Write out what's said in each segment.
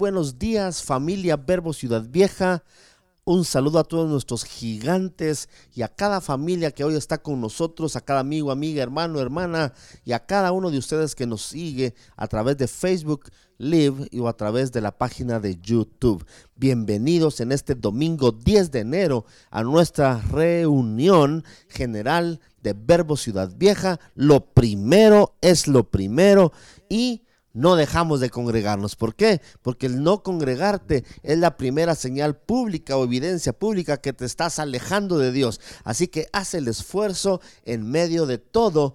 buenos días familia Verbo Ciudad Vieja. Un saludo a todos nuestros gigantes y a cada familia que hoy está con nosotros, a cada amigo, amiga, hermano, hermana y a cada uno de ustedes que nos sigue a través de Facebook Live y a través de la página de YouTube. Bienvenidos en este domingo 10 de enero a nuestra reunión general de Verbo Ciudad Vieja. Lo primero es lo primero y no dejamos de congregarnos. ¿Por qué? Porque el no congregarte es la primera señal pública o evidencia pública que te estás alejando de Dios. Así que haz el esfuerzo en medio de todo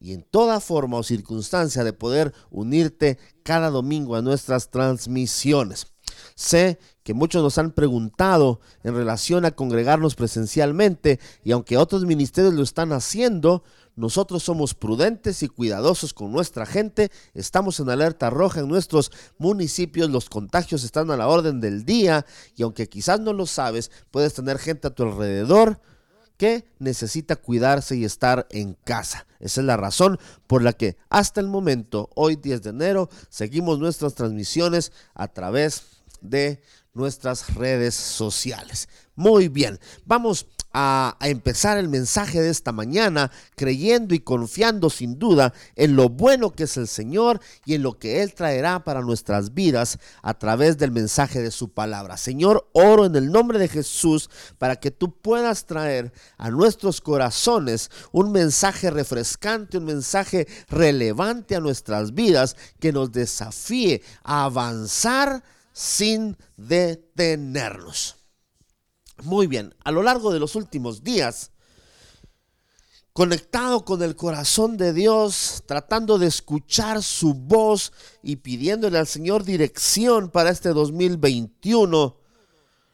y en toda forma o circunstancia de poder unirte cada domingo a nuestras transmisiones. Sé que muchos nos han preguntado en relación a congregarnos presencialmente y aunque otros ministerios lo están haciendo, nosotros somos prudentes y cuidadosos con nuestra gente. Estamos en alerta roja en nuestros municipios. Los contagios están a la orden del día. Y aunque quizás no lo sabes, puedes tener gente a tu alrededor que necesita cuidarse y estar en casa. Esa es la razón por la que hasta el momento, hoy 10 de enero, seguimos nuestras transmisiones a través de nuestras redes sociales. Muy bien, vamos a, empezar el mensaje de esta mañana creyendo y confiando sin duda en lo bueno que es el Señor y en lo que Él traerá para nuestras vidas a través del mensaje de su palabra. Señor, oro en el nombre de Jesús para que tú puedas traer a nuestros corazones un mensaje refrescante, un mensaje relevante a nuestras vidas que nos desafíe a avanzar sin detenernos. Muy bien, a lo largo de los últimos días, conectado con el corazón de Dios, tratando de escuchar su voz y pidiéndole al Señor dirección para este 2021,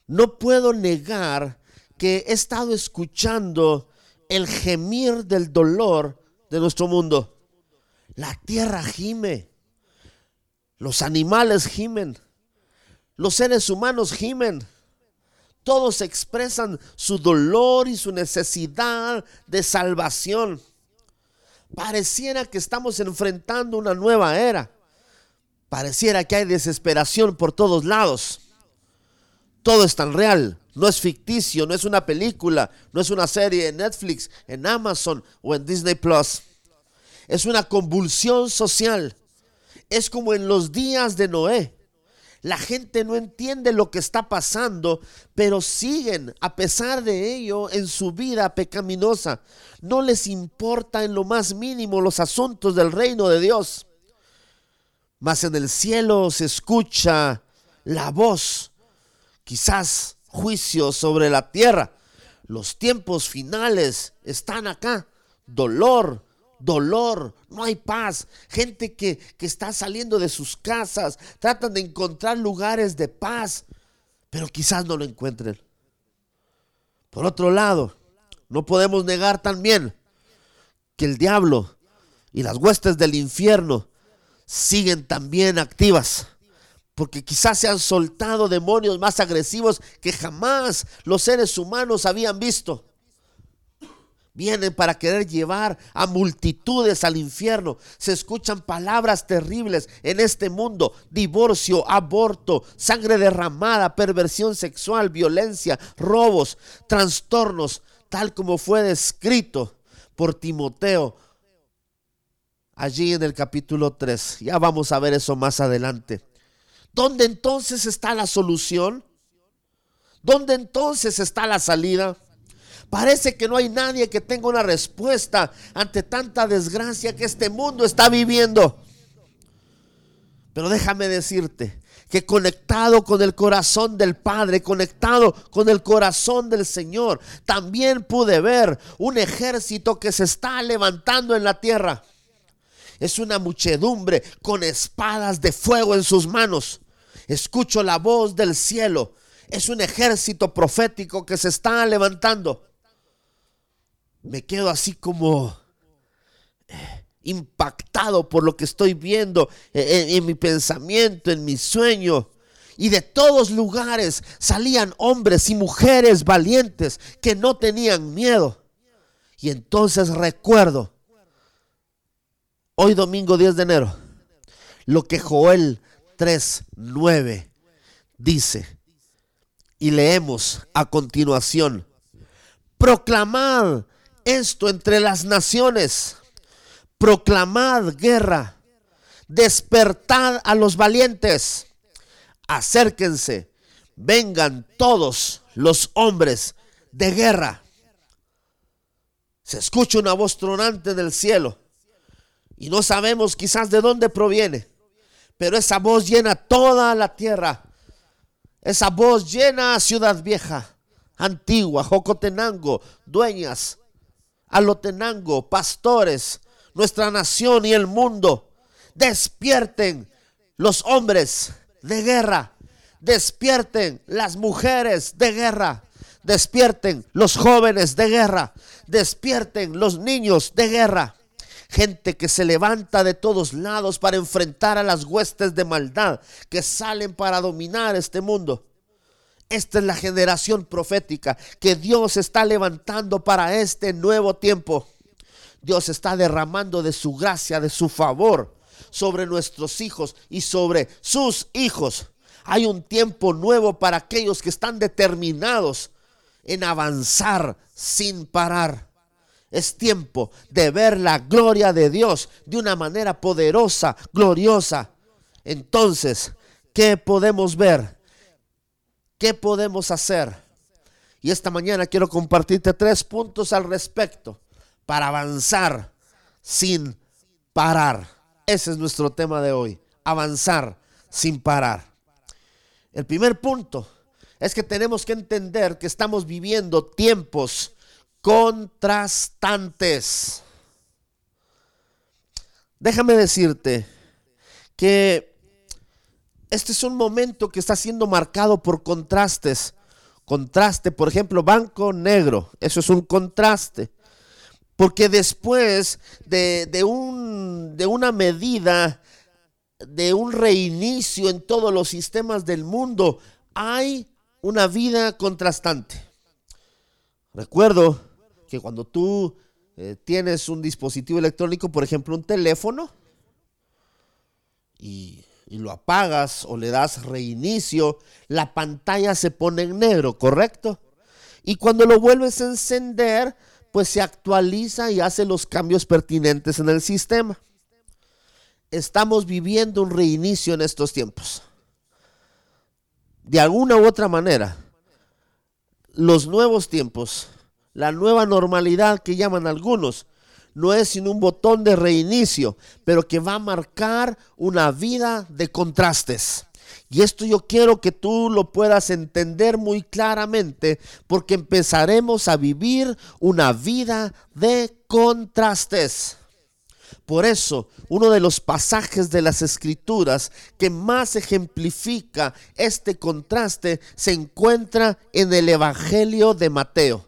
no puedo negar que he estado escuchando el gemir del dolor de nuestro mundo. La tierra gime, los animales gimen, los seres humanos gimen todos expresan su dolor y su necesidad de salvación. Pareciera que estamos enfrentando una nueva era. Pareciera que hay desesperación por todos lados. Todo es tan real. No es ficticio, no es una película, no es una serie en Netflix, en Amazon o en Disney Plus. Es una convulsión social. Es como en los días de Noé. La gente no entiende lo que está pasando, pero siguen, a pesar de ello, en su vida pecaminosa. No les importa en lo más mínimo los asuntos del reino de Dios. Mas en el cielo se escucha la voz, quizás juicio sobre la tierra. Los tiempos finales están acá. Dolor, dolor, no hay paz. Gente que, está saliendo de sus casas, tratan de encontrar lugares de paz, pero quizás no lo encuentren. Por otro lado, no podemos negar también que el diablo y las huestes del infierno siguen también activas. Porque quizás se han soltado demonios más agresivos que jamás los seres humanos habían visto. Vienen para querer llevar a multitudes al infierno. Se escuchan palabras terribles en este mundo. Divorcio, aborto, sangre derramada, perversión sexual, violencia, robos, trastornos, tal como fue descrito por Timoteo allí en el capítulo 3. Ya vamos a ver eso más adelante. ¿Dónde entonces está la solución? ¿Dónde entonces está la salida? Parece que no hay nadie que tenga una respuesta ante tanta desgracia que este mundo está viviendo. Pero déjame decirte que conectado con el corazón del Padre, conectado con el corazón del Señor, también pude ver un ejército que se está levantando en la tierra. Es una muchedumbre con espadas de fuego en sus manos. Escucho la voz del cielo. Es un ejército profético que se está levantando me quedo así como eh, impactado por lo que estoy viendo eh, en, mi pensamiento, en mi sueño. Y de todos lugares salían hombres y mujeres valientes que no tenían miedo. Y entonces recuerdo, hoy domingo 10 de enero, lo que Joel 3.9 dice, y leemos a continuación, proclamad esto entre las naciones, proclamad guerra, despertad a los valientes, acérquense, vengan todos los hombres de guerra. Se escucha una voz tronante del cielo y no sabemos quizás de dónde proviene, pero esa voz llena toda la tierra. Esa voz llena Ciudad Vieja, Antigua, Jocotenango, Dueñas, Alotenango, pastores, nuestra nación y el mundo. Despierten los hombres de guerra. Despierten las mujeres de guerra. Despierten los jóvenes de guerra. Despierten los niños de guerra gente que se levanta de todos lados para enfrentar a las huestes de maldad que salen para dominar este mundo. Esta es la generación profética que Dios está levantando para este nuevo tiempo. Dios está derramando de su gracia, de su favor sobre nuestros hijos y sobre sus hijos. Hay un tiempo nuevo para aquellos que están determinados en avanzar sin parar. Es tiempo de ver la gloria de Dios de una manera poderosa, gloriosa. Entonces, ¿qué podemos ver? ¿Qué podemos hacer? Y esta mañana quiero compartirte tres puntos al respecto para avanzar sin parar. Ese es nuestro tema de hoy, avanzar sin parar. El primer punto es que tenemos que entender que estamos viviendo tiempos contrastantes. Déjame decirte que este es un momento que está siendo marcado por contrastes. Contraste, por ejemplo, banco negro, eso es un contraste. Porque después de, de, un, de una medida, de un reinicio en todos los sistemas del mundo, hay una vida contrastante. Recuerdo que cuando tú eh, tienes un dispositivo electrónico, por ejemplo un teléfono, y, y lo apagas o le das reinicio, la pantalla se pone en negro, ¿correcto? Y cuando lo vuelves a encender, pues se actualiza y hace los cambios pertinentes en el sistema. Estamos viviendo un reinicio en estos tiempos. De alguna u otra manera, los nuevos tiempos la nueva normalidad que llaman algunos no es sino un botón de reinicio, pero que va a marcar una vida de contrastes. Y esto yo quiero que tú lo puedas entender muy claramente porque empezaremos a vivir una vida de contrastes. Por eso, uno de los pasajes de las escrituras que más ejemplifica este contraste se encuentra en el Evangelio de Mateo.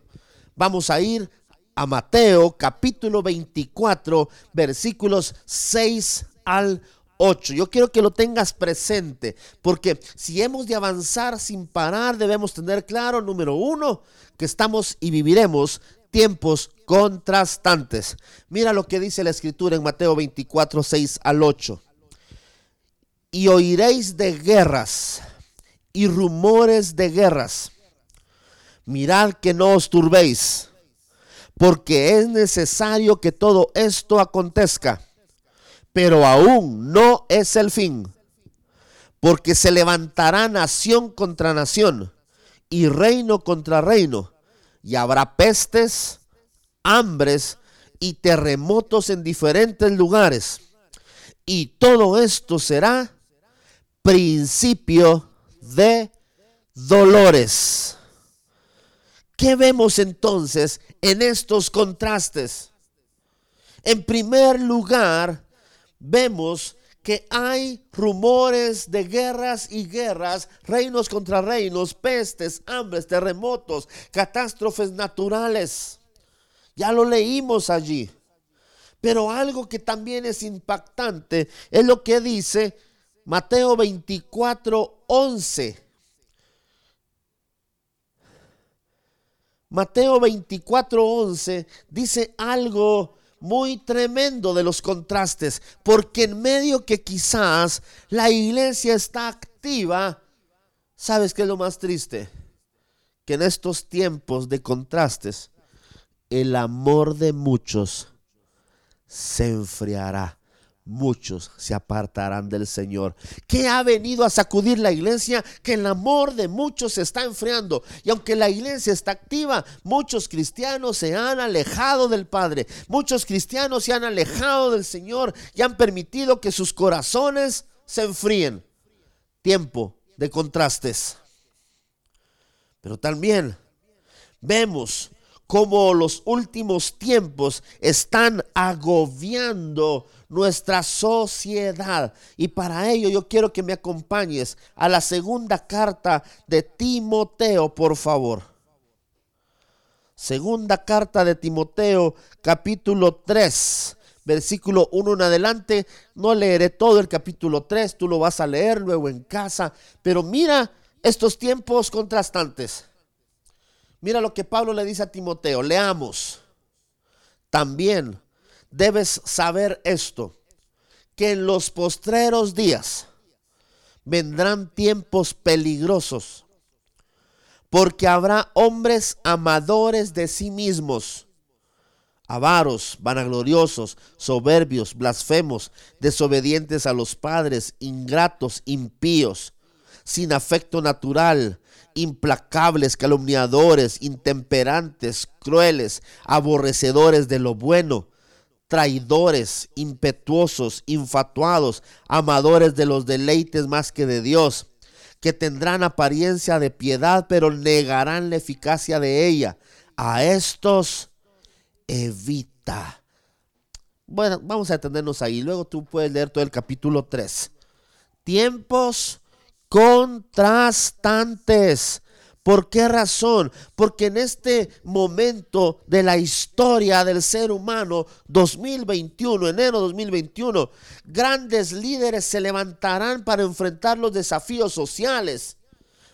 Vamos a ir a Mateo capítulo 24 versículos 6 al 8. Yo quiero que lo tengas presente, porque si hemos de avanzar sin parar, debemos tener claro, número uno, que estamos y viviremos tiempos contrastantes. Mira lo que dice la escritura en Mateo 24, 6 al 8. Y oiréis de guerras y rumores de guerras mirad que no os turbéis, porque es necesario que todo esto acontezca, pero aún no es el fin, porque se levantará nación contra nación y reino contra reino, y habrá pestes, hambres y terremotos en diferentes lugares. Y todo esto será principio de dolores. ¿Qué vemos entonces en estos contrastes? En primer lugar, vemos que hay rumores de guerras y guerras, reinos contra reinos, pestes, hambres, terremotos, catástrofes naturales. Ya lo leímos allí. Pero algo que también es impactante es lo que dice Mateo 24, 11. Mateo 24:11 dice algo muy tremendo de los contrastes, porque en medio que quizás la iglesia está activa, ¿sabes qué es lo más triste? Que en estos tiempos de contrastes, el amor de muchos se enfriará muchos se apartarán del Señor. ¿Qué ha venido a sacudir la iglesia? Que el amor de muchos se está enfriando. Y aunque la iglesia está activa, muchos cristianos se han alejado del Padre. Muchos cristianos se han alejado del Señor y han permitido que sus corazones se enfríen. Tiempo de contrastes. Pero también vemos cómo los últimos tiempos están agobiando nuestra sociedad. Y para ello yo quiero que me acompañes a la segunda carta de Timoteo, por favor. Segunda carta de Timoteo, capítulo 3, versículo 1 en adelante. No leeré todo el capítulo 3, tú lo vas a leer luego en casa. Pero mira estos tiempos contrastantes. Mira lo que Pablo le dice a Timoteo. Leamos. También debes saber esto, que en los postreros días vendrán tiempos peligrosos, porque habrá hombres amadores de sí mismos, avaros, vanagloriosos, soberbios, blasfemos, desobedientes a los padres, ingratos, impíos, sin afecto natural, implacables, calumniadores, intemperantes, crueles, aborrecedores de lo bueno traidores, impetuosos, infatuados, amadores de los deleites más que de Dios, que tendrán apariencia de piedad, pero negarán la eficacia de ella. A estos evita. Bueno, vamos a detenernos ahí. Luego tú puedes leer todo el capítulo 3. Tiempos contrastantes. ¿Por qué razón? Porque en este momento de la historia del ser humano, 2021, enero 2021, grandes líderes se levantarán para enfrentar los desafíos sociales.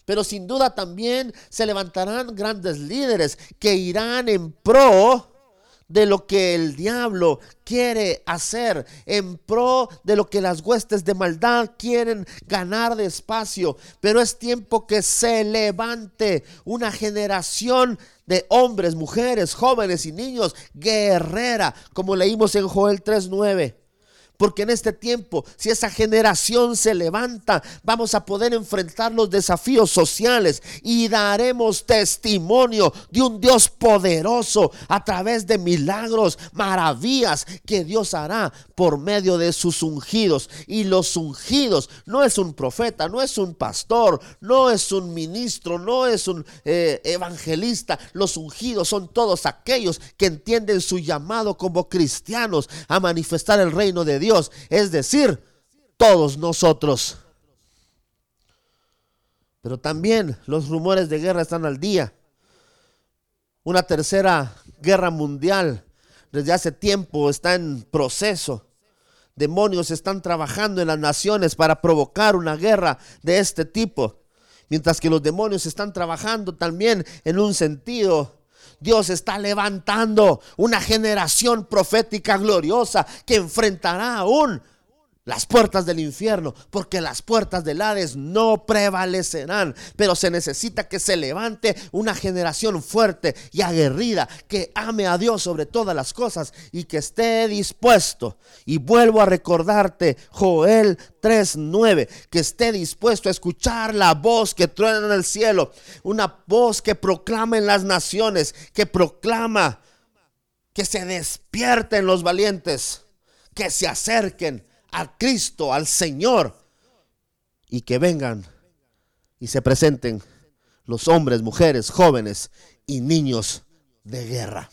Pero sin duda también se levantarán grandes líderes que irán en pro de lo que el diablo quiere hacer, en pro de lo que las huestes de maldad quieren ganar de espacio. Pero es tiempo que se levante una generación de hombres, mujeres, jóvenes y niños guerrera, como leímos en Joel 3.9. Porque en este tiempo, si esa generación se levanta, vamos a poder enfrentar los desafíos sociales y daremos testimonio de un Dios poderoso a través de milagros, maravillas que Dios hará por medio de sus ungidos. Y los ungidos no es un profeta, no es un pastor, no es un ministro, no es un eh, evangelista. Los ungidos son todos aquellos que entienden su llamado como cristianos a manifestar el reino de Dios es decir, todos nosotros. Pero también los rumores de guerra están al día. Una tercera guerra mundial desde hace tiempo está en proceso. Demonios están trabajando en las naciones para provocar una guerra de este tipo. Mientras que los demonios están trabajando también en un sentido Dios está levantando una generación profética gloriosa que enfrentará aún las puertas del infierno, porque las puertas del Hades no prevalecerán, pero se necesita que se levante una generación fuerte y aguerrida, que ame a Dios sobre todas las cosas y que esté dispuesto. Y vuelvo a recordarte, Joel 3:9, que esté dispuesto a escuchar la voz que truena en el cielo, una voz que proclama en las naciones, que proclama que se despierten los valientes, que se acerquen a Cristo, al Señor, y que vengan y se presenten los hombres, mujeres, jóvenes y niños de guerra.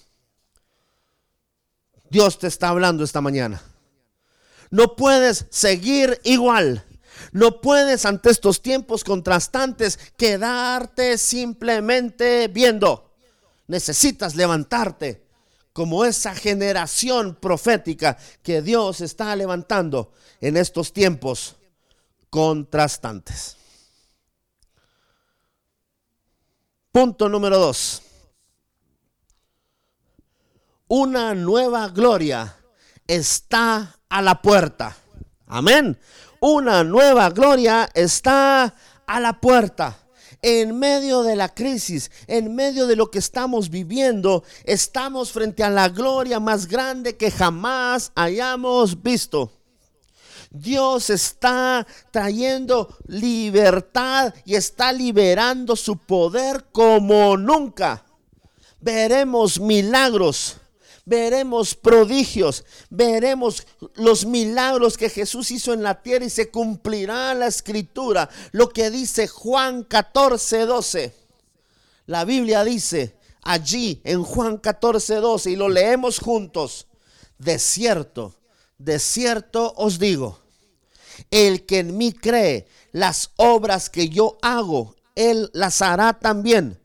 Dios te está hablando esta mañana. No puedes seguir igual. No puedes ante estos tiempos contrastantes quedarte simplemente viendo. Necesitas levantarte como esa generación profética que Dios está levantando en estos tiempos contrastantes. Punto número dos. una nueva gloria está a la puerta. Amén. Una nueva gloria está a la puerta. En medio de la crisis, en medio de lo que estamos viviendo, estamos frente a la gloria más grande que jamás hayamos visto. Dios está trayendo libertad y está liberando su poder como nunca. Veremos milagros, veremos prodigios, veremos los milagros que Jesús hizo en la tierra y se cumplirá la escritura, lo que dice Juan 14, 12. La Biblia dice allí en Juan 14, 12 y lo leemos juntos. De cierto, de cierto os digo el que en mí cree, las obras que yo hago, él las hará también.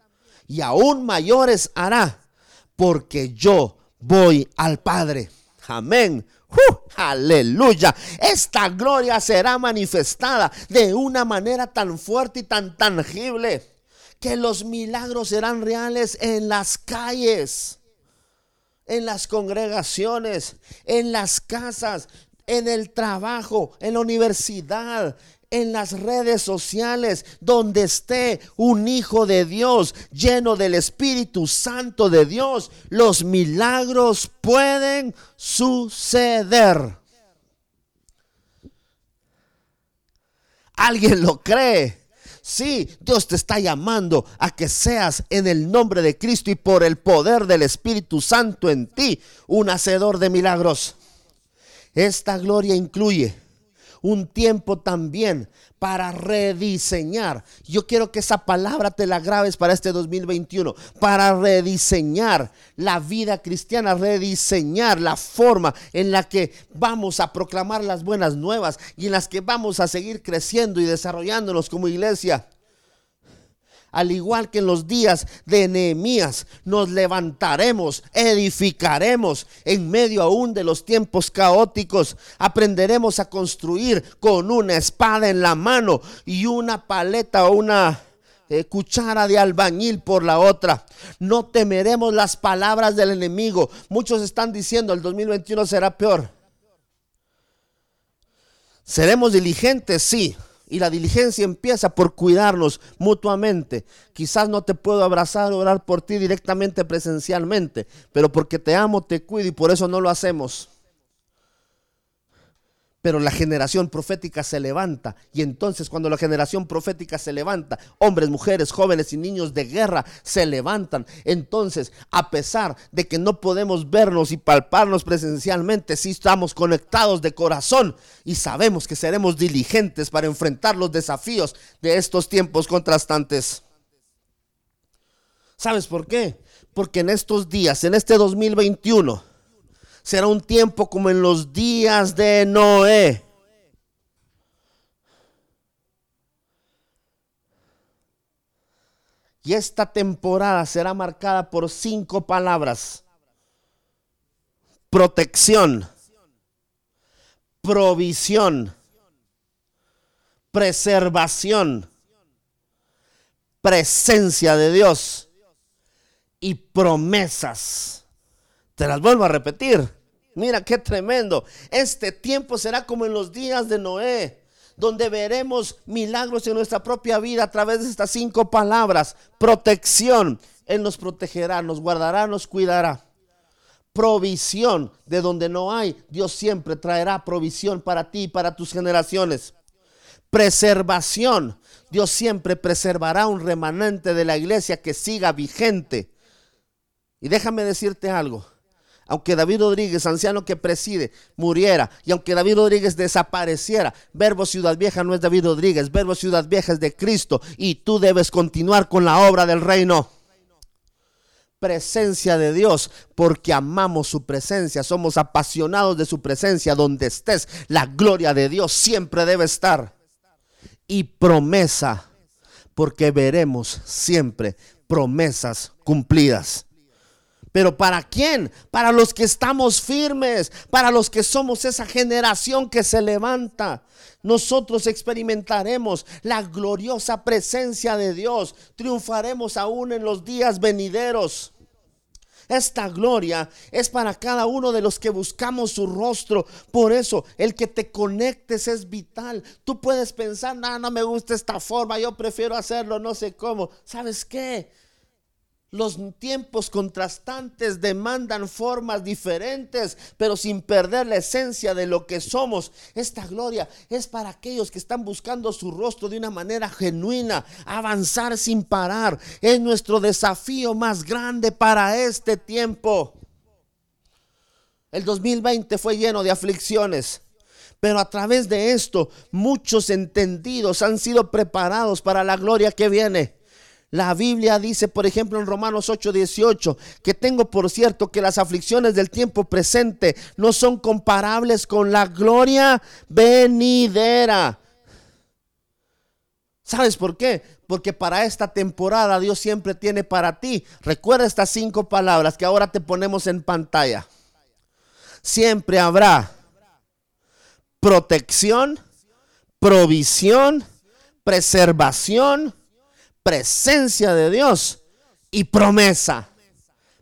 Y aún mayores hará, porque yo voy al Padre. Amén. aleluya. Esta gloria será manifestada de una manera tan fuerte y tan tangible que los milagros serán reales en las calles, en las congregaciones, en las casas en el trabajo, en la universidad, en las redes sociales, donde esté un hijo de Dios lleno del Espíritu Santo de Dios, los milagros pueden suceder. ¿Alguien lo cree? Sí, Dios te está llamando a que seas en el nombre de Cristo y por el poder del Espíritu Santo en ti un hacedor de milagros. Esta gloria incluye un tiempo también para rediseñar. Yo quiero que esa palabra te la grabes para este 2021, para rediseñar la vida cristiana, rediseñar la forma en la que vamos a proclamar las buenas nuevas y en las que vamos a seguir creciendo y desarrollándonos como iglesia al igual que en los días de Nehemías, nos levantaremos, edificaremos en medio aún de los tiempos caóticos. Aprenderemos a construir con una espada en la mano y una paleta o una eh, cuchara de albañil por la otra. No temeremos las palabras del enemigo. Muchos están diciendo el 2021 será peor. ¿Seremos diligentes? Sí. Y la diligencia empieza por cuidarnos mutuamente. Quizás no te puedo abrazar orar por ti directamente presencialmente, pero porque te amo, te cuido y por eso no lo hacemos. Pero la generación profética se levanta. Y entonces cuando la generación profética se levanta, hombres, mujeres, jóvenes y niños de guerra se levantan. Entonces, a pesar de que no podemos vernos y palparnos presencialmente, sí estamos conectados de corazón y sabemos que seremos diligentes para enfrentar los desafíos de estos tiempos contrastantes. ¿Sabes por qué? Porque en estos días, en este 2021, será un tiempo como en los días de Noé. Y esta temporada será marcada por cinco palabras. Protección, provisión, preservación, presencia de Dios y promesas. Te las vuelvo a repetir. Mira qué tremendo. Este tiempo será como en los días de Noé, donde veremos milagros en nuestra propia vida a través de estas cinco palabras. Protección. Él nos protegerá, nos guardará, nos cuidará. Provisión. De donde no hay, Dios siempre traerá provisión para ti y para tus generaciones. Preservación. Dios siempre preservará un remanente de la iglesia que siga vigente. Y déjame decirte algo aunque David Rodríguez, anciano que preside, muriera, y aunque David Rodríguez desapareciera, Verbo Ciudad Vieja no es David Rodríguez, Verbo Ciudad Vieja es de Cristo, y tú debes continuar con la obra del reino. Presencia de Dios, porque amamos su presencia, somos apasionados de su presencia, donde estés, la gloria de Dios siempre debe estar. Y promesa, porque veremos siempre promesas cumplidas. Pero ¿para quién? Para los que estamos firmes, para los que somos esa generación que se levanta. Nosotros experimentaremos la gloriosa presencia de Dios. Triunfaremos aún en los días venideros. Esta gloria es para cada uno de los que buscamos su rostro. Por eso, el que te conectes es vital. Tú puedes pensar, no, no me gusta esta forma, yo prefiero hacerlo, no sé cómo. ¿Sabes qué? Los tiempos contrastantes demandan formas diferentes, pero sin perder la esencia de lo que somos. Esta gloria es para aquellos que están buscando su rostro de una manera genuina, avanzar sin parar. Es nuestro desafío más grande para este tiempo. El 2020 fue lleno de aflicciones. Pero a través de esto, muchos entendidos han sido preparados para la gloria que viene. La Biblia dice, por ejemplo, en Romanos 8:18, que tengo por cierto que las aflicciones del tiempo presente no son comparables con la gloria venidera. ¿Sabes por qué? Porque para esta temporada Dios siempre tiene para ti. Recuerda estas cinco palabras que ahora te ponemos en pantalla. Siempre habrá protección, provisión, preservación, presencia de Dios y promesa.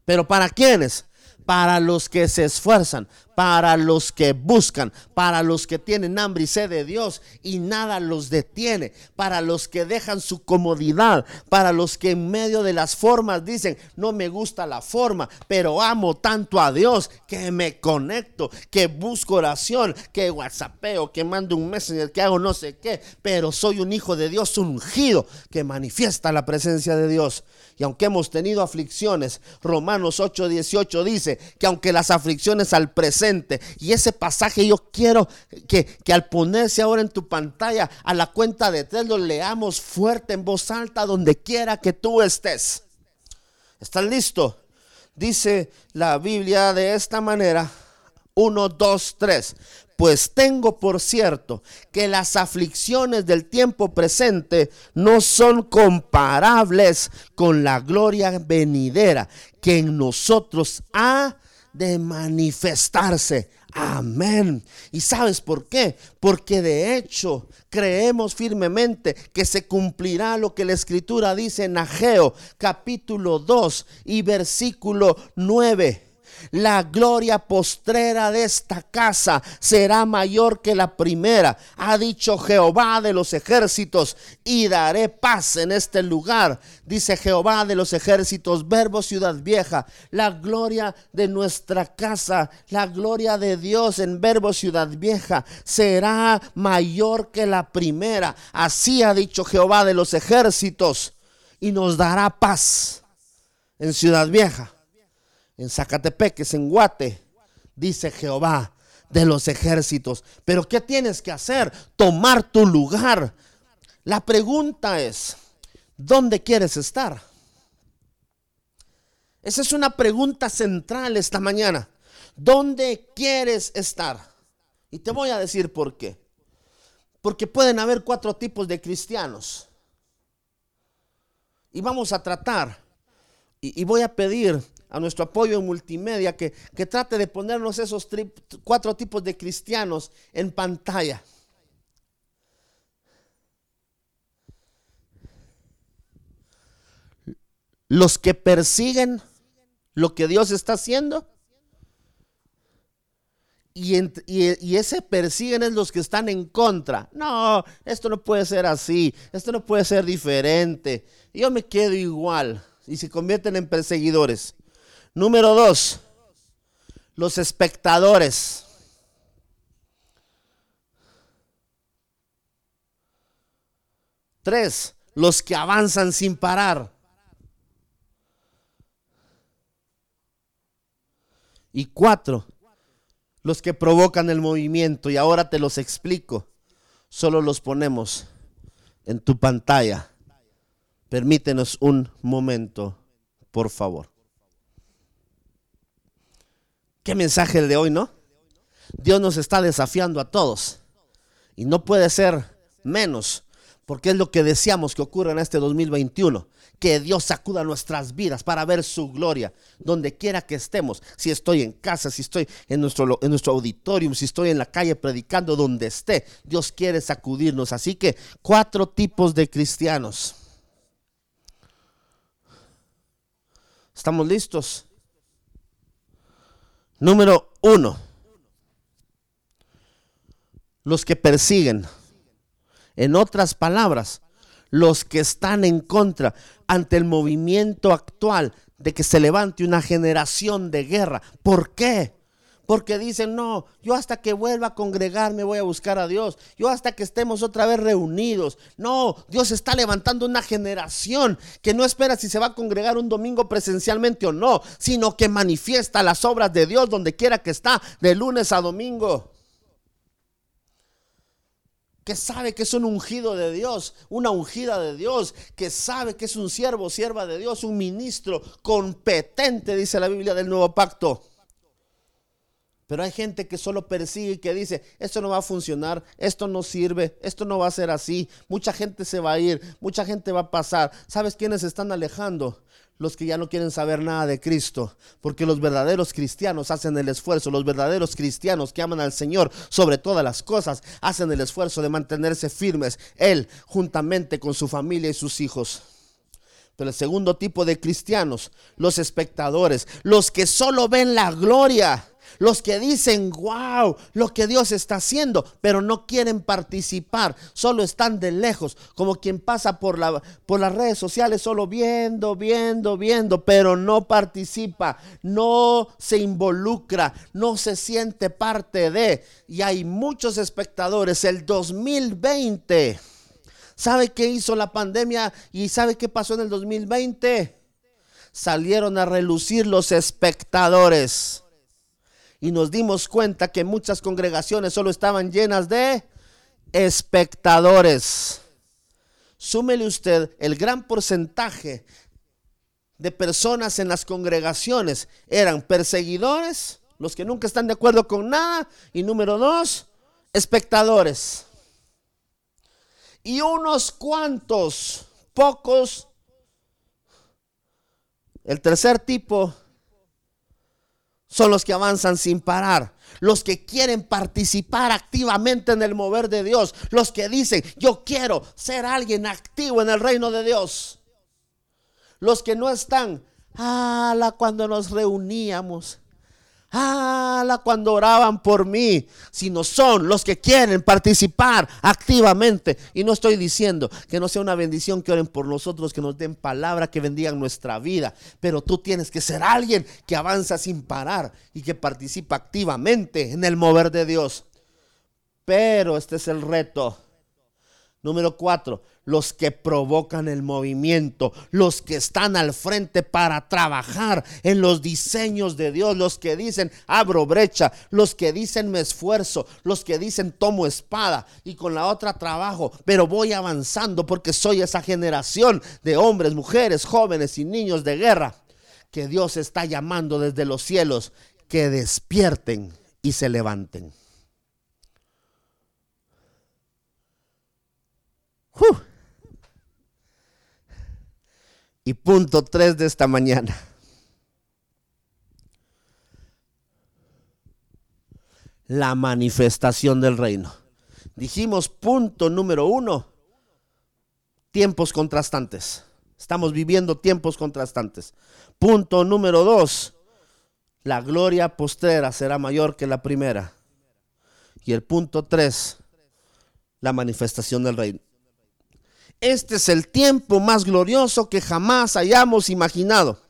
Pero ¿para quiénes? Para los que se esfuerzan, para los que buscan, para los que tienen hambre y sed de Dios y nada los detiene, para los que dejan su comodidad, para los que en medio de las formas dicen, no me gusta la forma, pero amo tanto a Dios que me conecto, que busco oración, que whatsappeo, que mando un messenger, que hago no sé qué, pero soy un hijo de Dios ungido que manifiesta la presencia de Dios. Y aunque hemos tenido aflicciones, Romanos 8:18 dice que aunque las aflicciones al presente y ese pasaje yo quiero que, que al ponerse ahora en tu pantalla a la cuenta de tres lo leamos fuerte en voz alta donde quiera que tú estés. ¿Estás listo? Dice la Biblia de esta manera. 1, 2, 3. Pues tengo por cierto que las aflicciones del tiempo presente no son comparables con la gloria venidera que en nosotros ha de manifestarse. Amén. ¿Y sabes por qué? Porque de hecho creemos firmemente que se cumplirá lo que la escritura dice en Ageo capítulo 2 y versículo 9. La gloria postrera de esta casa será mayor que la primera, ha dicho Jehová de los ejércitos, y daré paz en este lugar, dice Jehová de los ejércitos, verbo ciudad vieja, la gloria de nuestra casa, la gloria de Dios en verbo ciudad vieja será mayor que la primera, así ha dicho Jehová de los ejércitos, y nos dará paz en ciudad vieja en Zacatepeques, en Guate, dice Jehová de los ejércitos. Pero ¿qué tienes que hacer? Tomar tu lugar. La pregunta es, ¿dónde quieres estar? Esa es una pregunta central esta mañana. ¿Dónde quieres estar? Y te voy a decir por qué. Porque pueden haber cuatro tipos de cristianos. Y vamos a tratar. Y, voy a pedir a nuestro apoyo en multimedia que, trate de ponernos esos cuatro tipos de cristianos en pantalla. Los que persiguen lo que Dios está haciendo. Y, y, ese persiguen es los que están en contra. No, esto no puede ser así. Esto no puede ser diferente. Yo me quedo igual. Y se convierten en perseguidores. Número dos, los espectadores. Tres, los que avanzan sin parar. Y cuatro, los que provocan el movimiento. Y ahora te los explico. Solo los ponemos en tu pantalla. Permítenos un momento, por favor. Qué mensaje el de hoy, ¿no? Dios nos está desafiando a todos. Y no puede ser menos, porque es lo que deseamos que ocurra en este 2021. Que Dios sacuda nuestras vidas para ver su gloria, donde quiera que estemos. Si estoy en casa, si estoy en nuestro, en nuestro auditorium, si estoy en la calle predicando, donde esté, Dios quiere sacudirnos. Así que cuatro tipos de cristianos. ¿Estamos listos? Número uno, los que persiguen. En otras palabras, los que están en contra ante el movimiento actual de que se levante una generación de guerra. ¿Por qué? Porque dicen, no, yo hasta que vuelva a congregarme voy a buscar a Dios. Yo hasta que estemos otra vez reunidos. No, Dios está levantando una generación que no espera si se va a congregar un domingo presencialmente o no, sino que manifiesta las obras de Dios donde quiera que está, de lunes a domingo que sabe que es un ungido de Dios, una ungida de Dios, que sabe que es un siervo, sierva de Dios, un ministro competente, dice la Biblia del Nuevo Pacto. Pero hay gente que solo persigue y que dice, esto no va a funcionar, esto no sirve, esto no va a ser así, mucha gente se va a ir, mucha gente va a pasar. ¿Sabes quiénes están alejando? los que ya no quieren saber nada de Cristo, porque los verdaderos cristianos hacen el esfuerzo, los verdaderos cristianos que aman al Señor sobre todas las cosas, hacen el esfuerzo de mantenerse firmes, Él juntamente con su familia y sus hijos. Pero el segundo tipo de cristianos, los espectadores, los que solo ven la gloria, los que dicen, wow, lo que Dios está haciendo, pero no quieren participar, solo están de lejos, como quien pasa por, la, por las redes sociales, solo viendo, viendo, viendo, pero no participa, no se involucra, no se siente parte de. Y hay muchos espectadores. El 2020, ¿sabe qué hizo la pandemia y sabe qué pasó en el 2020? Salieron a relucir los espectadores y nos dimos cuenta que muchas congregaciones solo estaban llenas de espectadores. Súmele usted el gran porcentaje de personas en las congregaciones eran perseguidores, los que nunca están de acuerdo con nada, y número dos, espectadores. Y unos cuantos, pocos, el tercer tipo son los que avanzan sin parar, los que quieren participar activamente en el mover de Dios, los que dicen, yo quiero ser alguien activo en el reino de Dios. Los que no están, ala, cuando nos reuníamos, ala, cuando oraban por mí, sino son los que quieren participar activamente. Y no estoy diciendo que no sea una bendición que oren por nosotros, que nos den palabra, que bendigan nuestra vida, pero tú tienes que ser alguien que avanza sin parar y que participa activamente en el mover de Dios. Pero este es el reto. Número cuatro, los que provocan el movimiento, los que están al frente para trabajar en los diseños de Dios, los que dicen abro brecha, los que dicen me esfuerzo, los que dicen tomo espada y con la otra trabajo, pero voy avanzando porque soy esa generación de hombres, mujeres, jóvenes y niños de guerra que Dios está llamando desde los cielos que despierten y se levanten. Y punto 3 de esta mañana. La manifestación del reino. Dijimos punto número uno, tiempos contrastantes. Estamos viviendo tiempos contrastantes. Punto número dos, la gloria postrera será mayor que la primera. Y el punto tres, la manifestación del reino. Este es el tiempo más glorioso que jamás hayamos imaginado.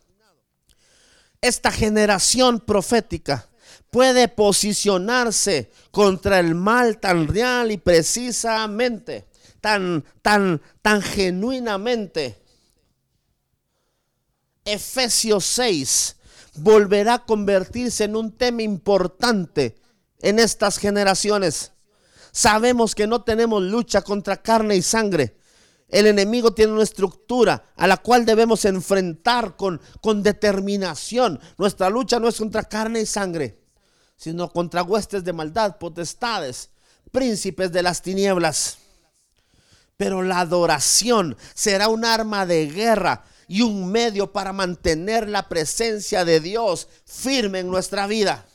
Esta generación profética puede posicionarse contra el mal tan real y precisamente, tan, tan, tan genuinamente. Efesios 6 volverá a convertirse en un tema importante en estas generaciones. Sabemos que no tenemos lucha contra carne y sangre, el enemigo tiene una estructura a la cual debemos enfrentar con, con determinación. Nuestra lucha no es contra carne y sangre, sino contra huestes de maldad, potestades, príncipes de las tinieblas. Pero la adoración será un arma de guerra y un medio para mantener la presencia de Dios firme en nuestra vida.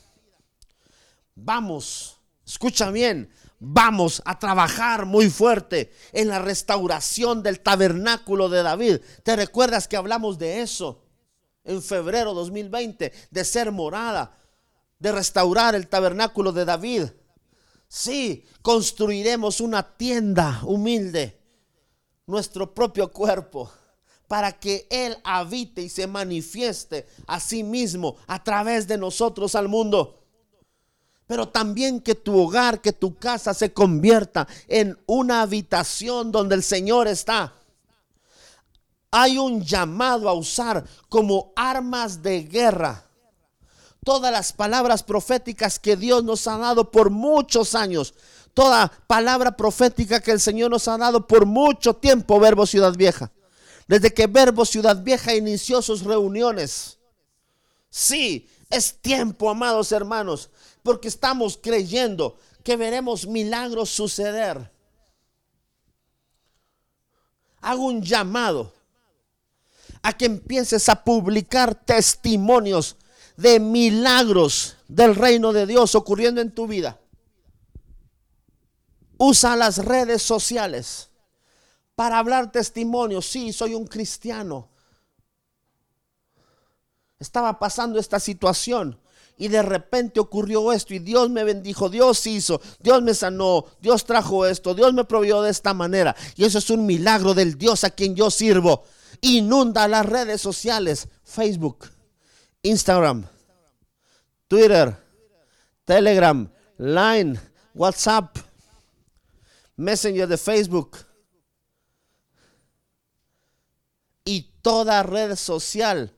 Vamos, escucha bien, vamos a trabajar muy fuerte en la restauración del tabernáculo de David. ¿Te recuerdas que hablamos de eso en febrero 2020? De ser morada, de restaurar el tabernáculo de David. Sí, construiremos una tienda humilde, nuestro propio cuerpo, para que Él habite y se manifieste a sí mismo a través de nosotros al mundo. Pero también que tu hogar, que tu casa se convierta en una habitación donde el Señor está. Hay un llamado a usar como armas de guerra todas las palabras proféticas que Dios nos ha dado por muchos años. Toda palabra profética que el Señor nos ha dado por mucho tiempo, Verbo Ciudad Vieja. Desde que Verbo Ciudad Vieja inició sus reuniones. Sí, es tiempo, amados hermanos, porque estamos creyendo que veremos milagros suceder. Hago un llamado a que empieces a publicar testimonios de milagros del reino de Dios ocurriendo en tu vida. Usa las redes sociales para hablar testimonios. Sí, soy un cristiano. Estaba pasando esta situación y de repente ocurrió esto y Dios me bendijo, Dios hizo, Dios me sanó, Dios trajo esto, Dios me proveyó de esta manera. Y eso es un milagro del Dios a quien yo sirvo. Inunda las redes sociales, Facebook, Instagram, Twitter, Telegram, Line, WhatsApp, Messenger de Facebook y toda red social,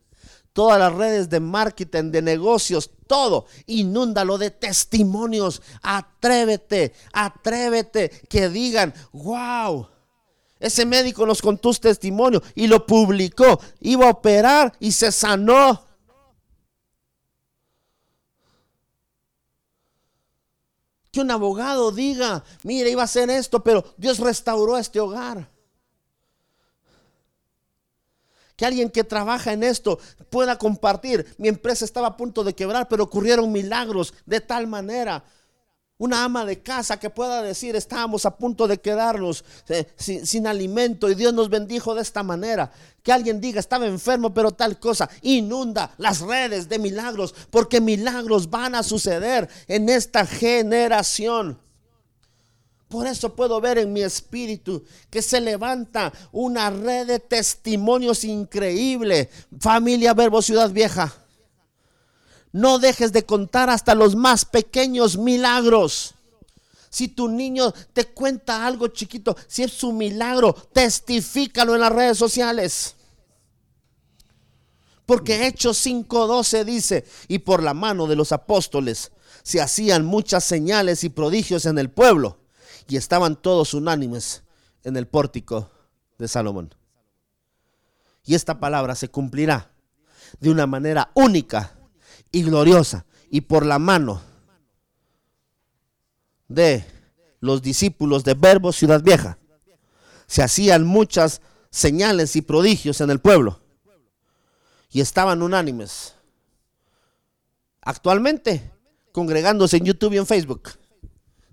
todas las redes de marketing, de negocios, todo, inúndalo de testimonios. Atrévete, atrévete, que digan, wow. Ese médico nos contó su testimonio y lo publicó. Iba a operar y se sanó. Que un abogado diga, mire, iba a hacer esto, pero Dios restauró este hogar. Que alguien que trabaja en esto pueda compartir. Mi empresa estaba a punto de quebrar, pero ocurrieron milagros de tal manera una ama de casa que pueda decir, estábamos a punto de quedarnos eh, sin, alimento y Dios nos bendijo de esta manera. Que alguien diga, estaba enfermo, pero tal cosa. Inunda las redes de milagros, porque milagros van a suceder en esta generación. Por eso puedo ver en mi espíritu que se levanta una red de testimonios increíble. Familia Verbo Ciudad Vieja. No dejes de contar hasta los más pequeños milagros. Si tu niño te cuenta algo chiquito, si es su milagro, testifícalo en las redes sociales. Porque Hechos 5:12 dice, y por la mano de los apóstoles se hacían muchas señales y prodigios en el pueblo, y estaban todos unánimes en el pórtico de Salomón. Y esta palabra se cumplirá de una manera única y gloriosa y por la mano de los discípulos de Verbo Ciudad Vieja. Se hacían muchas señales y prodigios en el pueblo y estaban unánimes. Actualmente, congregándose en YouTube y en Facebook,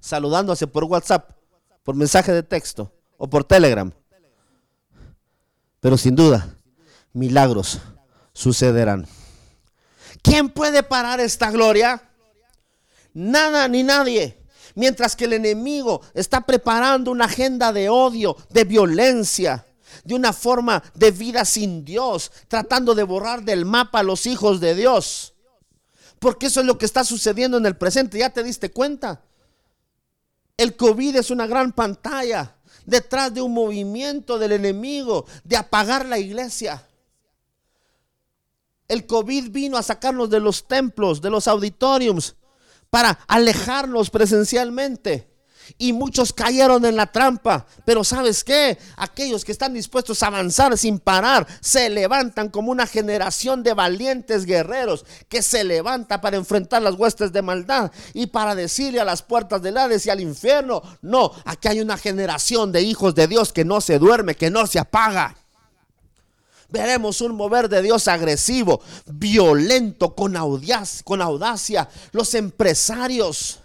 saludándose por WhatsApp, por mensaje de texto o por Telegram. Pero sin duda, milagros sucederán. ¿Quién puede parar esta gloria? Nada ni nadie. Mientras que el enemigo está preparando una agenda de odio, de violencia, de una forma de vida sin Dios, tratando de borrar del mapa a los hijos de Dios. Porque eso es lo que está sucediendo en el presente. ¿Ya te diste cuenta? El COVID es una gran pantalla detrás de un movimiento del enemigo de apagar la iglesia. El COVID vino a sacarnos de los templos, de los auditoriums, para alejarnos presencialmente. Y muchos cayeron en la trampa. Pero ¿sabes qué? Aquellos que están dispuestos a avanzar sin parar, se levantan como una generación de valientes guerreros que se levanta para enfrentar las huestes de maldad y para decirle a las puertas del Hades y al infierno, no, aquí hay una generación de hijos de Dios que no se duerme, que no se apaga. Veremos un mover de Dios agresivo, violento, con con audacia. Los empresarios,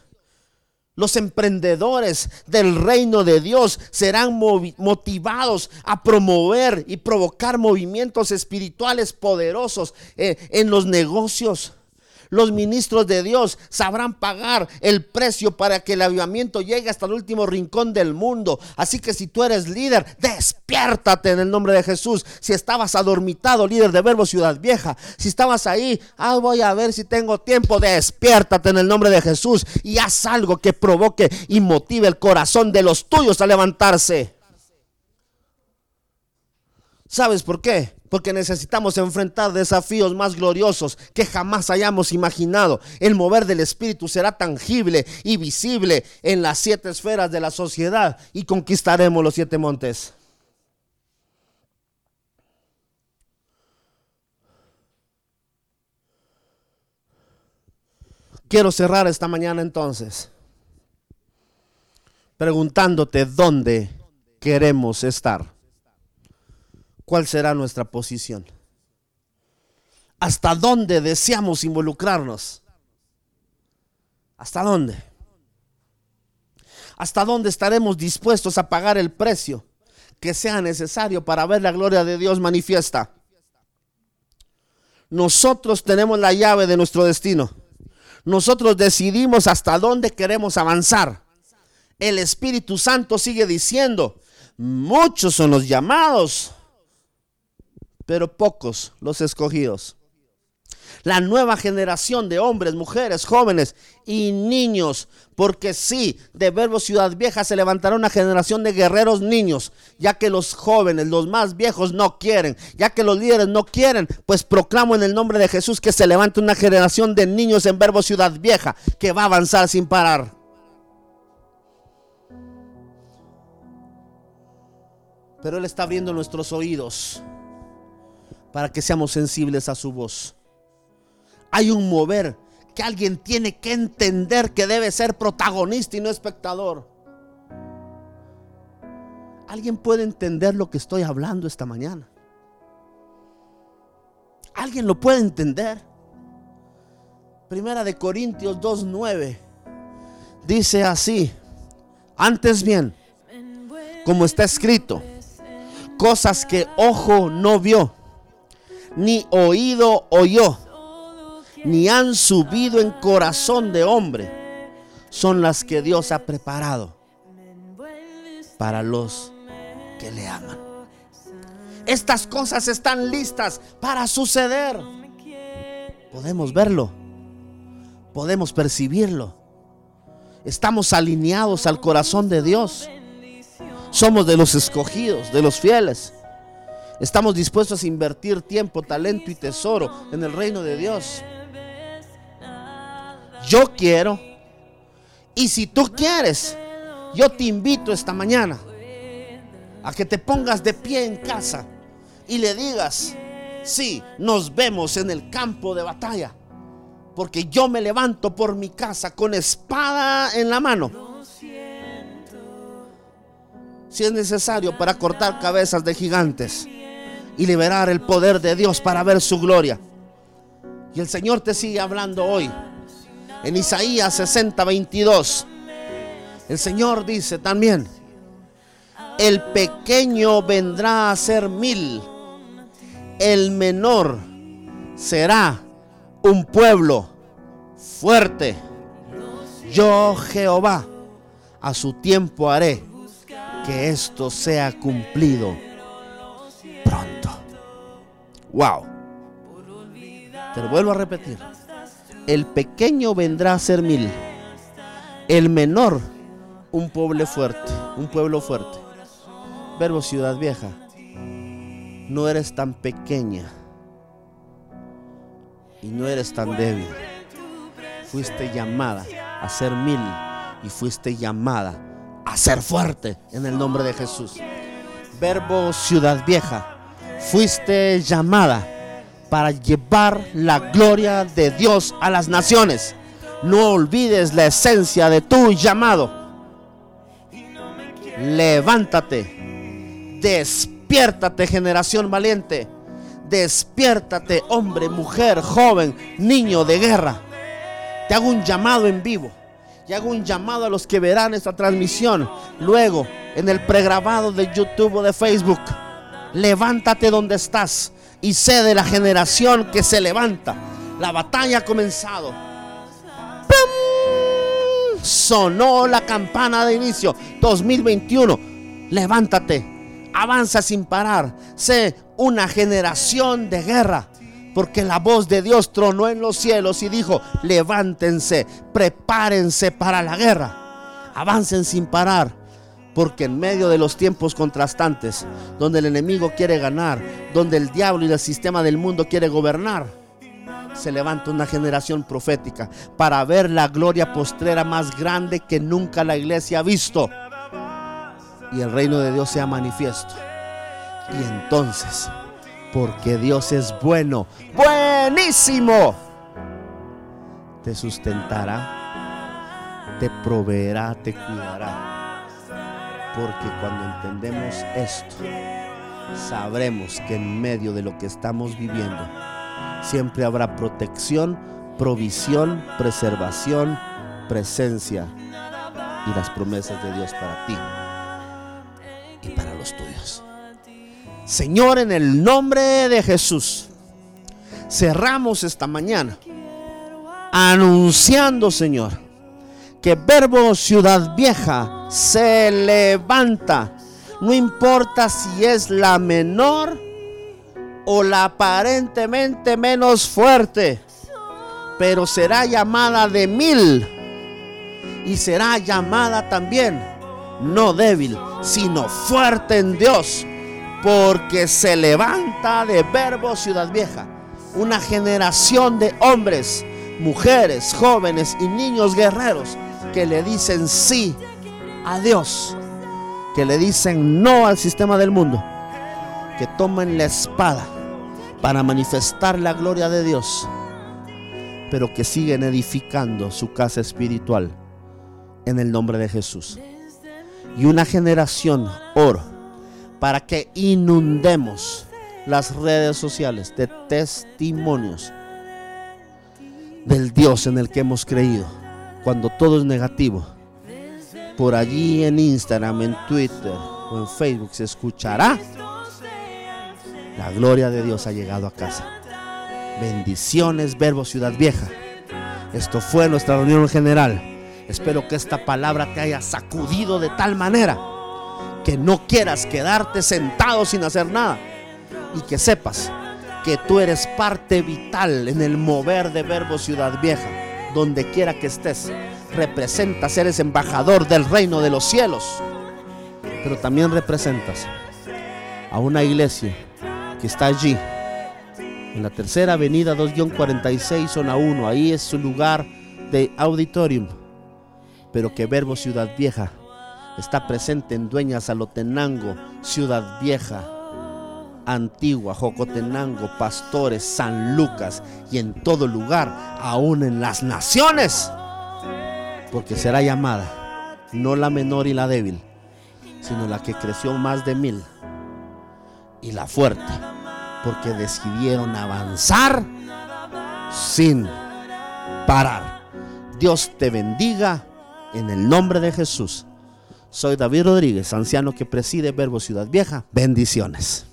los emprendedores del reino de Dios serán motivados a promover y provocar movimientos espirituales poderosos eh, en los negocios. Los ministros de Dios sabrán pagar el precio para que el avivamiento llegue hasta el último rincón del mundo. Así que si tú eres líder, despiértate en el nombre de Jesús. Si estabas adormitado, líder de Verbo Ciudad Vieja, si estabas ahí, ah, voy a ver si tengo tiempo, despiértate en el nombre de Jesús y haz algo que provoque y motive el corazón de los tuyos a levantarse. ¿Sabes por qué? Porque necesitamos enfrentar desafíos más gloriosos que jamás hayamos imaginado. El mover del Espíritu será tangible y visible en las siete esferas de la sociedad y conquistaremos los siete montes. Quiero cerrar esta mañana entonces preguntándote dónde queremos estar cuál será nuestra posición. ¿Hasta dónde deseamos involucrarnos? ¿Hasta dónde? ¿Hasta dónde estaremos dispuestos a pagar el precio que sea necesario para ver la gloria de Dios manifiesta? Nosotros tenemos la llave de nuestro destino. Nosotros decidimos hasta dónde queremos avanzar. El Espíritu Santo sigue diciendo, muchos son los llamados, pero pocos los escogidos. La nueva generación de hombres, mujeres, jóvenes y niños, porque sí, de Verbo Ciudad Vieja se levantará una generación de guerreros niños, ya que los jóvenes, los más viejos no quieren, ya que los líderes no quieren, pues proclamo en el nombre de Jesús que se levante una generación de niños en Verbo Ciudad Vieja que va a avanzar sin parar. Pero Él está abriendo nuestros oídos para que seamos sensibles a su voz. Hay un mover que alguien tiene que entender que debe ser protagonista y no espectador. ¿Alguien puede entender lo que estoy hablando esta mañana? ¿Alguien lo puede entender? Primera de Corintios 2.9 dice así, antes bien, como está escrito, cosas que ojo no vio ni oído oyó, ni han subido en corazón de hombre, son las que Dios ha preparado para los que le aman. Estas cosas están listas para suceder. Podemos verlo, podemos percibirlo. Estamos alineados al corazón de Dios. Somos de los escogidos, de los fieles. Estamos dispuestos a invertir tiempo, talento y tesoro en el reino de Dios. Yo quiero. Y si tú quieres, yo te invito esta mañana a que te pongas de pie en casa y le digas, sí, nos vemos en el campo de batalla. Porque yo me levanto por mi casa con espada en la mano. Si es necesario para cortar cabezas de gigantes y liberar el poder de Dios para ver su gloria. Y el Señor te sigue hablando hoy. En Isaías 60, 22. El Señor dice también, el pequeño vendrá a ser mil, el menor será un pueblo fuerte. Yo Jehová a su tiempo haré que esto sea cumplido Wow. Te vuelvo a repetir. El pequeño vendrá a ser mil. El menor, un pueblo fuerte. Un pueblo fuerte. Verbo Ciudad Vieja. No eres tan pequeña. Y no eres tan débil. Fuiste llamada a ser mil. Y fuiste llamada a ser fuerte en el nombre de Jesús. Verbo Ciudad Vieja fuiste llamada para llevar la gloria de Dios a las naciones. No olvides la esencia de tu llamado. Levántate. Despiértate generación valiente. Despiértate hombre, mujer, joven, niño de guerra. Te hago un llamado en vivo. Y hago un llamado a los que verán esta transmisión luego en el pregrabado de YouTube o de Facebook levántate donde estás y sé de la generación que se levanta, La batalla ha comenzado. Sonó la campana de inicio. 2021. Levántate. Avanza sin parar. Sé una generación de guerra. Porque la voz de Dios tronó en los cielos y dijo, levántense, prepárense para la guerra. Avancen sin parar. Porque en medio de los tiempos contrastantes, donde el enemigo quiere ganar, donde el diablo y el sistema del mundo quiere gobernar, se levanta una generación profética para ver la gloria postrera más grande que nunca la iglesia ha visto. Y el reino de Dios sea manifiesto. Y entonces, porque Dios es bueno, buenísimo, te sustentará, te proveerá, te cuidará. Porque cuando entendemos esto, sabremos que en medio de lo que estamos viviendo, siempre habrá protección, provisión, preservación, presencia y las promesas de Dios para ti y para los tuyos. Señor, en el nombre de Jesús, cerramos esta mañana anunciando, Señor, que Verbo Ciudad Vieja se levanta. No importa si es la menor o la aparentemente menos fuerte, pero será llamada de mil y será llamada también no débil, sino fuerte en Dios, porque se levanta de Verbo Ciudad Vieja una generación de hombres, mujeres, jóvenes y niños guerreros que le dicen sí a Dios, que le dicen no al sistema del mundo, que tomen la espada para manifestar la gloria de Dios, pero que siguen edificando su casa espiritual en el nombre de Jesús. Y una generación oro para que inundemos las redes sociales de testimonios del Dios en el que hemos creído, cuando todo es negativo. Por allí en Instagram, en Twitter o en Facebook se escuchará la gloria de Dios ha llegado a casa. Bendiciones, Verbo Ciudad Vieja. Esto fue nuestra reunión general. Espero que esta palabra te haya sacudido de tal manera que no quieras quedarte sentado sin hacer nada y que sepas que tú eres parte vital en el mover de Verbo Ciudad Vieja, donde quiera que estés. Representas, eres embajador del reino de los cielos, pero también representas a una iglesia que está allí, en la tercera avenida 2-46, zona 1. Ahí es su lugar de auditorium. Pero que Verbo Ciudad Vieja está presente en Dueña Salotenango, Ciudad Vieja, Antigua, Jocotenango, Pastores, San Lucas y en todo lugar, aún en las naciones. Porque será llamada no la menor y la débil, sino la que creció más de mil y la fuerte, porque decidieron avanzar sin parar. Dios te bendiga en el nombre de Jesús. Soy David Rodríguez, anciano que preside Verbo Ciudad Vieja. Bendiciones.